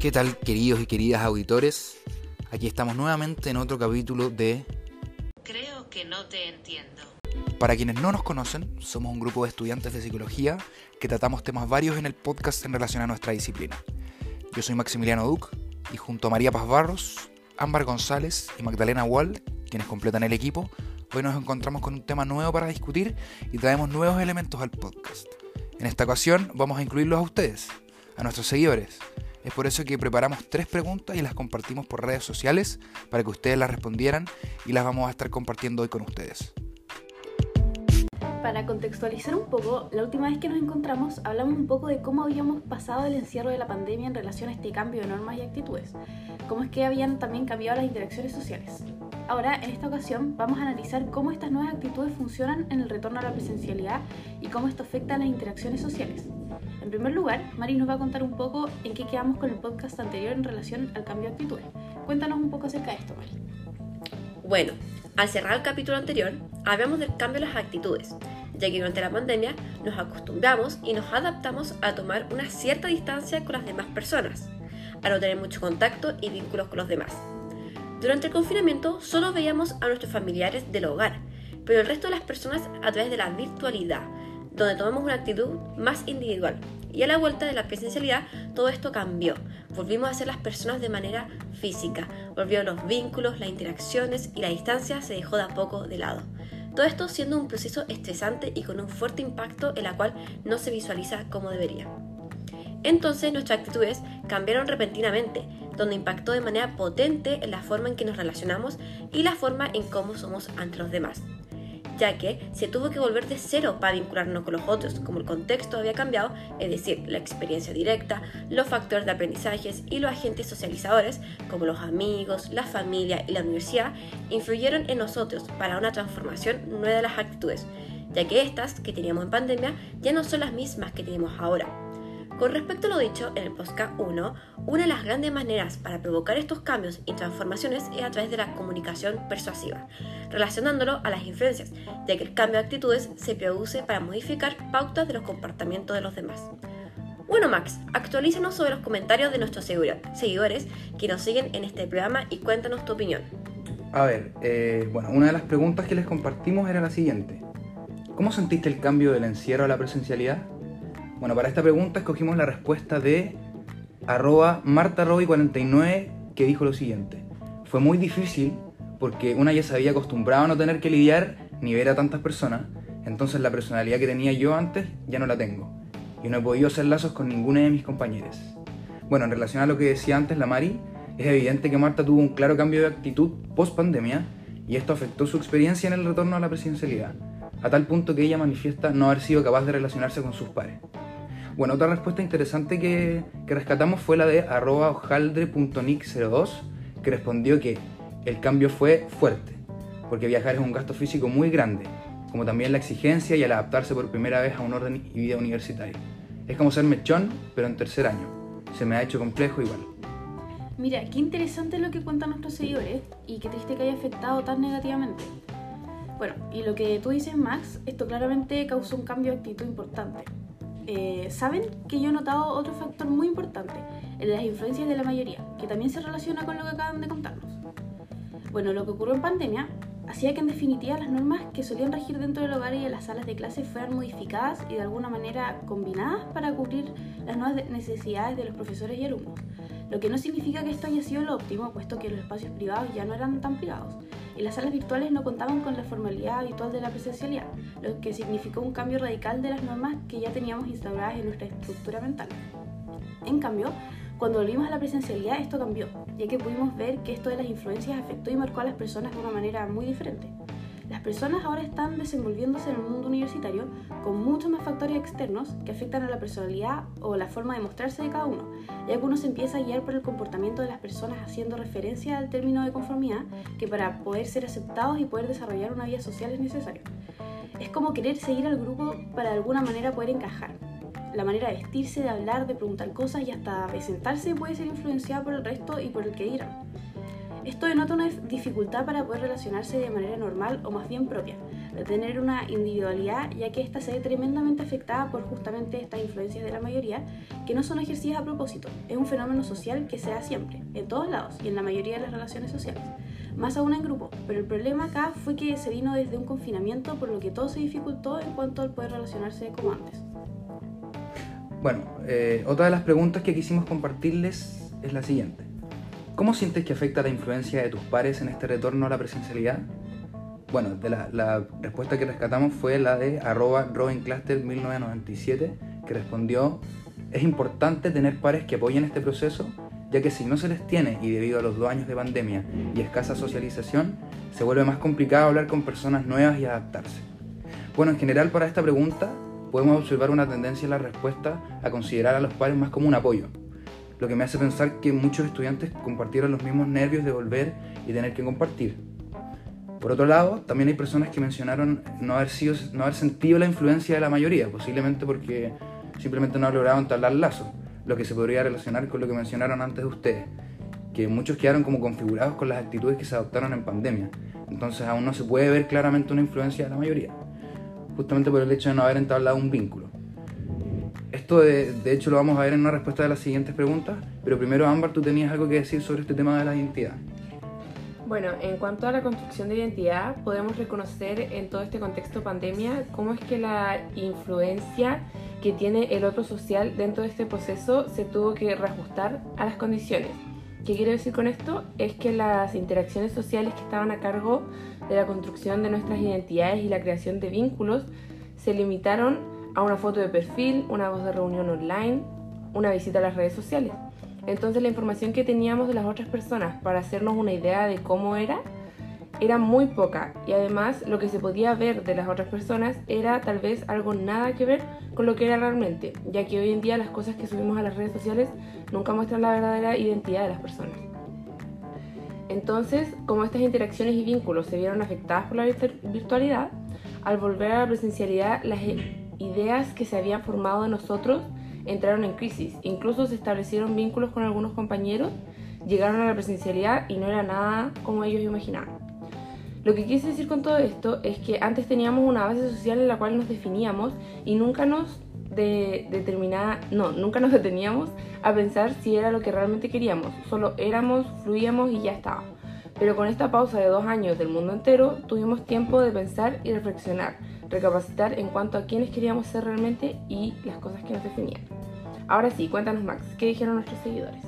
¿Qué tal queridos y queridas auditores? Aquí estamos nuevamente en otro capítulo de Creo que no te entiendo. Para quienes no nos conocen, somos un grupo de estudiantes de psicología que tratamos temas varios en el podcast en relación a nuestra disciplina. Yo soy Maximiliano Duc y junto a María Paz Barros, Ámbar González y Magdalena Wall, quienes completan el equipo, hoy nos encontramos con un tema nuevo para discutir y traemos nuevos elementos al podcast. En esta ocasión vamos a incluirlos a ustedes, a nuestros seguidores. Es por eso que preparamos tres preguntas y las compartimos por redes sociales para que ustedes las respondieran y las vamos a estar compartiendo hoy con ustedes. Para contextualizar un poco, la última vez que nos encontramos hablamos un poco de cómo habíamos pasado el encierro de la pandemia en relación a este cambio de normas y actitudes, cómo es que habían también cambiado las interacciones sociales. Ahora, en esta ocasión, vamos a analizar cómo estas nuevas actitudes funcionan en el retorno a la presencialidad y cómo esto afecta a las interacciones sociales. En primer lugar, Mari nos va a contar un poco en qué quedamos con el podcast anterior en relación al cambio de actitudes. Cuéntanos un poco acerca de esto, Mari. Bueno, al cerrar el capítulo anterior, hablamos del cambio de las actitudes, ya que durante la pandemia nos acostumbramos y nos adaptamos a tomar una cierta distancia con las demás personas, a no tener mucho contacto y vínculos con los demás. Durante el confinamiento solo veíamos a nuestros familiares del hogar, pero el resto de las personas a través de la virtualidad, donde tomamos una actitud más individual. Y a la vuelta de la presencialidad todo esto cambió. Volvimos a ser las personas de manera física. Volvieron los vínculos, las interacciones y la distancia se dejó de a poco de lado. Todo esto siendo un proceso estresante y con un fuerte impacto en la cual no se visualiza como debería. Entonces nuestras actitudes cambiaron repentinamente, donde impactó de manera potente en la forma en que nos relacionamos y la forma en cómo somos ante los demás ya que se tuvo que volver de cero para vincularnos con los otros, como el contexto había cambiado, es decir, la experiencia directa, los factores de aprendizajes y los agentes socializadores, como los amigos, la familia y la universidad, influyeron en nosotros para una transformación nueva de las actitudes, ya que estas que teníamos en pandemia ya no son las mismas que tenemos ahora. Con respecto a lo dicho en el podcast 1, una de las grandes maneras para provocar estos cambios y transformaciones es a través de la comunicación persuasiva, relacionándolo a las influencias, ya que el cambio de actitudes se produce para modificar pautas de los comportamientos de los demás. Bueno Max, actualízanos sobre los comentarios de nuestros seguidores que nos siguen en este programa y cuéntanos tu opinión. A ver, eh, bueno, una de las preguntas que les compartimos era la siguiente. ¿Cómo sentiste el cambio del encierro a la presencialidad? Bueno, para esta pregunta escogimos la respuesta de arroba martaroy49 que dijo lo siguiente. Fue muy difícil porque una ya se había acostumbrado a no tener que lidiar ni ver a tantas personas, entonces la personalidad que tenía yo antes ya no la tengo y no he podido hacer lazos con ninguna de mis compañeros. Bueno, en relación a lo que decía antes la Mari, es evidente que Marta tuvo un claro cambio de actitud post pandemia y esto afectó su experiencia en el retorno a la presidencialidad, a tal punto que ella manifiesta no haber sido capaz de relacionarse con sus pares. Bueno, otra respuesta interesante que, rescatamos fue la de arroba hojaldre.nick02, que respondió que el cambio fue fuerte, porque viajar es un gasto físico muy grande, como también la exigencia y el adaptarse por primera vez a un orden y vida universitario. Es como ser mechón, pero en tercer año. Se me ha hecho complejo igual. Mira, qué interesante lo que cuentan nuestros seguidores y qué triste que haya afectado tan negativamente. Bueno, y lo que tú dices, Max, esto claramente causó un cambio de actitud importante. Eh, saben que yo he notado otro factor muy importante, de las influencias de la mayoría, que también se relaciona con lo que acaban de contarnos. Bueno, lo que ocurrió en pandemia hacía que en definitiva las normas que solían regir dentro del hogar y en las salas de clase fueran modificadas y de alguna manera combinadas para cubrir las nuevas necesidades de los profesores y alumnos. Lo que no significa que esto haya sido lo óptimo, puesto que los espacios privados ya no eran tan privados y las salas virtuales no contaban con la formalidad habitual de la presencialidad, lo que significó un cambio radical de las normas que ya teníamos instauradas en nuestra estructura mental. En cambio, cuando volvimos a la presencialidad esto cambió, ya que pudimos ver que esto de las influencias afectó y marcó a las personas de una manera muy diferente. Las personas ahora están desenvolviéndose en el mundo universitario con muchos más factores externos que afectan a la personalidad o la forma de mostrarse de cada uno, ya que uno se empieza a guiar por el comportamiento de las personas haciendo referencia al término de conformidad que para poder ser aceptados y poder desarrollar una vida social es necesario. Es como querer seguir al grupo para de alguna manera poder encajar. La manera de vestirse, de hablar, de preguntar cosas y hasta de sentarse puede ser influenciada por el resto y por el que dirán. Esto denota una dificultad para poder relacionarse de manera normal o más bien propia, de tener una individualidad ya que ésta se ve tremendamente afectada por justamente estas influencias de la mayoría que no son ejercidas a propósito. Es un fenómeno social que se da siempre, en todos lados y en la mayoría de las relaciones sociales, más aún en grupo, pero el problema acá fue que se vino desde un confinamiento por lo que todo se dificultó en cuanto al poder relacionarse como antes. Bueno, eh, otra de las preguntas que quisimos compartirles es la siguiente. ¿Cómo sientes que afecta la influencia de tus pares en este retorno a la presencialidad? Bueno, de la, respuesta que rescatamos fue la de arroba robincluster1997, que respondió, es importante tener pares que apoyen este proceso, ya que si no se les tiene y debido a los dos años de pandemia y escasa socialización, se vuelve más complicado hablar con personas nuevas y adaptarse. Bueno, en general para esta pregunta podemos observar una tendencia en la respuesta a considerar a los pares más como un apoyo, lo que me hace pensar que muchos estudiantes compartieron los mismos nervios de volver y tener que compartir. Por otro lado, también hay personas que mencionaron no haber, sido, no haber sentido la influencia de la mayoría, posiblemente porque simplemente no han logrado entablar lazos, lo que se podría relacionar con lo que mencionaron antes de ustedes, que muchos quedaron como configurados con las actitudes que se adoptaron en pandemia, entonces aún no se puede ver claramente una influencia de la mayoría, justamente por el hecho de no haber entablado un vínculo. Esto de, hecho lo vamos a ver en una respuesta de las siguientes preguntas, pero primero Ámbar, tú tenías algo que decir sobre este tema de la identidad. Bueno, en cuanto a la construcción de identidad, podemos reconocer en todo este contexto pandemia cómo es que la influencia que tiene el otro social dentro de este proceso se tuvo que reajustar a las condiciones. ¿Qué quiero decir con esto? Es que las interacciones sociales que estaban a cargo de la construcción de nuestras identidades y la creación de vínculos se limitaron a una foto de perfil, una voz de reunión online, una visita a las redes sociales. Entonces la información que teníamos de las otras personas para hacernos una idea de cómo era era muy poca y además lo que se podía ver de las otras personas era tal vez algo nada que ver con lo que era realmente, ya que hoy en día las cosas que subimos a las redes sociales nunca muestran la verdadera identidad de las personas. Entonces, como estas interacciones y vínculos se vieron afectadas por la virtualidad, al volver a la presencialidad las ideas que se habían formado de nosotros entraron en crisis. Incluso se establecieron vínculos con algunos compañeros, llegaron a la presencialidad y no era nada como ellos imaginaban. Lo que quise decir con todo esto es que antes teníamos una base social en la cual nos definíamos y nunca nos de, determinada, no, nunca nos deteníamos a pensar si era lo que realmente queríamos. Solo éramos, fluíamos y ya estaba. Pero con esta pausa de dos años del mundo entero, tuvimos tiempo de pensar y reflexionar recapacitar en cuanto a quiénes queríamos ser realmente y las cosas que nos definían. Ahora sí, cuéntanos Max, ¿qué dijeron nuestros seguidores?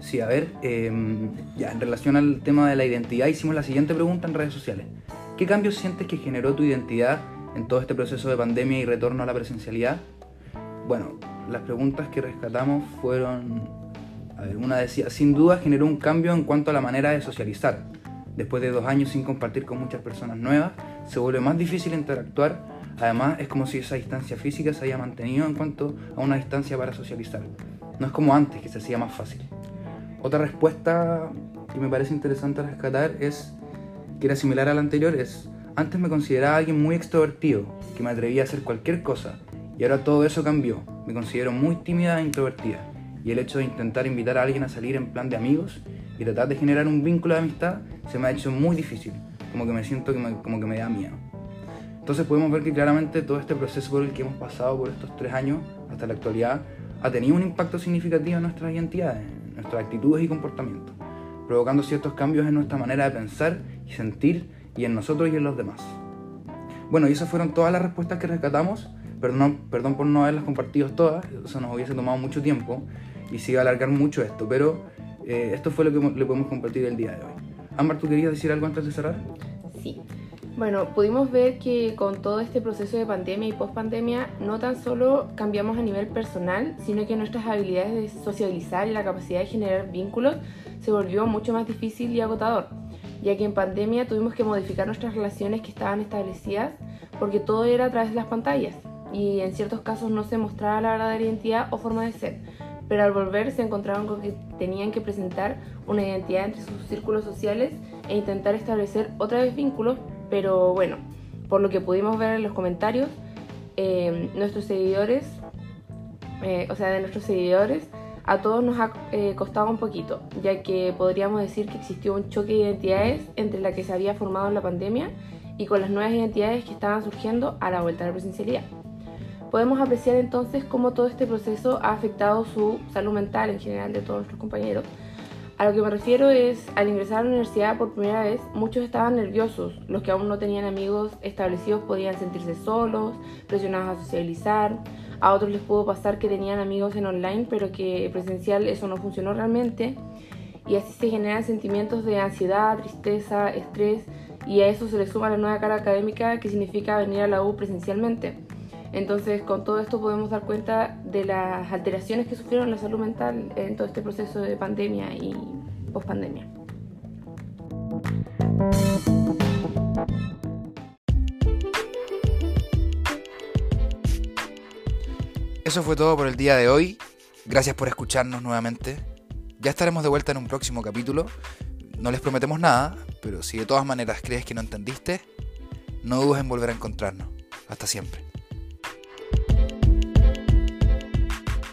Sí, a ver, em, ya en relación al tema de la identidad hicimos la siguiente pregunta en redes sociales. ¿Qué cambios sientes que generó tu identidad en todo este proceso de pandemia y retorno a la presencialidad? Bueno, las preguntas que rescatamos fueron, a ver, una decía, sin duda generó un cambio en cuanto a la manera de socializar. Después de dos años sin compartir con muchas personas nuevas, se vuelve más difícil interactuar. Además, es como si esa distancia física se haya mantenido en cuanto a una distancia para socializar. No es como antes, que se hacía más fácil. Otra respuesta que me parece interesante rescatar es, que era similar a la anterior, es, antes me consideraba alguien muy extrovertido, que me atrevía a hacer cualquier cosa, y ahora todo eso cambió. Me considero muy tímida e introvertida, y el hecho de intentar invitar a alguien a salir en plan de amigos y tratar de generar un vínculo de amistad se me ha hecho muy difícil como que me siento que me, como que me da miedo. Entonces podemos ver que claramente todo este proceso por el que hemos pasado por estos tres años hasta la actualidad ha tenido un impacto significativo en nuestras identidades, en nuestras actitudes y comportamientos, provocando ciertos cambios en nuestra manera de pensar y sentir y en nosotros y en los demás. Bueno, y esas fueron todas las respuestas que rescatamos. Perdón, perdón por no haberlas compartido todas, eso nos hubiese tomado mucho tiempo y se iba a alargar mucho esto, pero eh, esto fue lo que le podemos compartir el día de hoy. Ámbar, ¿tú querías decir algo antes de cerrar? Sí. Bueno, pudimos ver que con todo este proceso de pandemia y post-pandemia, no tan solo cambiamos a nivel personal, sino que nuestras habilidades de socializar y la capacidad de generar vínculos se volvió mucho más difícil y agotador, ya que en pandemia tuvimos que modificar nuestras relaciones que estaban establecidas porque todo era a través de las pantallas y en ciertos casos no se mostraba la verdadera identidad o forma de ser pero al volver se encontraron con que tenían que presentar una identidad entre sus círculos sociales e intentar establecer otra vez vínculos, pero bueno, por lo que pudimos ver en los comentarios, eh, nuestros seguidores, eh, o sea, de nuestros seguidores, a todos nos ha eh, costado un poquito, ya que podríamos decir que existió un choque de identidades entre la que se había formado en la pandemia y con las nuevas identidades que estaban surgiendo a la vuelta a la presencialidad. Podemos apreciar entonces cómo todo este proceso ha afectado su salud mental en general de todos nuestros compañeros. A lo que me refiero es, al ingresar a la universidad por primera vez, muchos estaban nerviosos. Los que aún no tenían amigos establecidos podían sentirse solos, presionados a socializar. A otros les pudo pasar que tenían amigos en online, pero que presencial eso no funcionó realmente. Y así se generan sentimientos de ansiedad, tristeza, estrés, y a eso se le suma la nueva cara académica que significa venir a la U presencialmente. Entonces, con todo esto podemos dar cuenta de las alteraciones que sufrieron la salud mental en todo este proceso de pandemia y pospandemia. Eso fue todo por el día de hoy. Gracias por escucharnos nuevamente. Ya estaremos de vuelta en un próximo capítulo. No les prometemos nada, pero si de todas maneras crees que no entendiste, no dudes en volver a encontrarnos. Hasta siempre.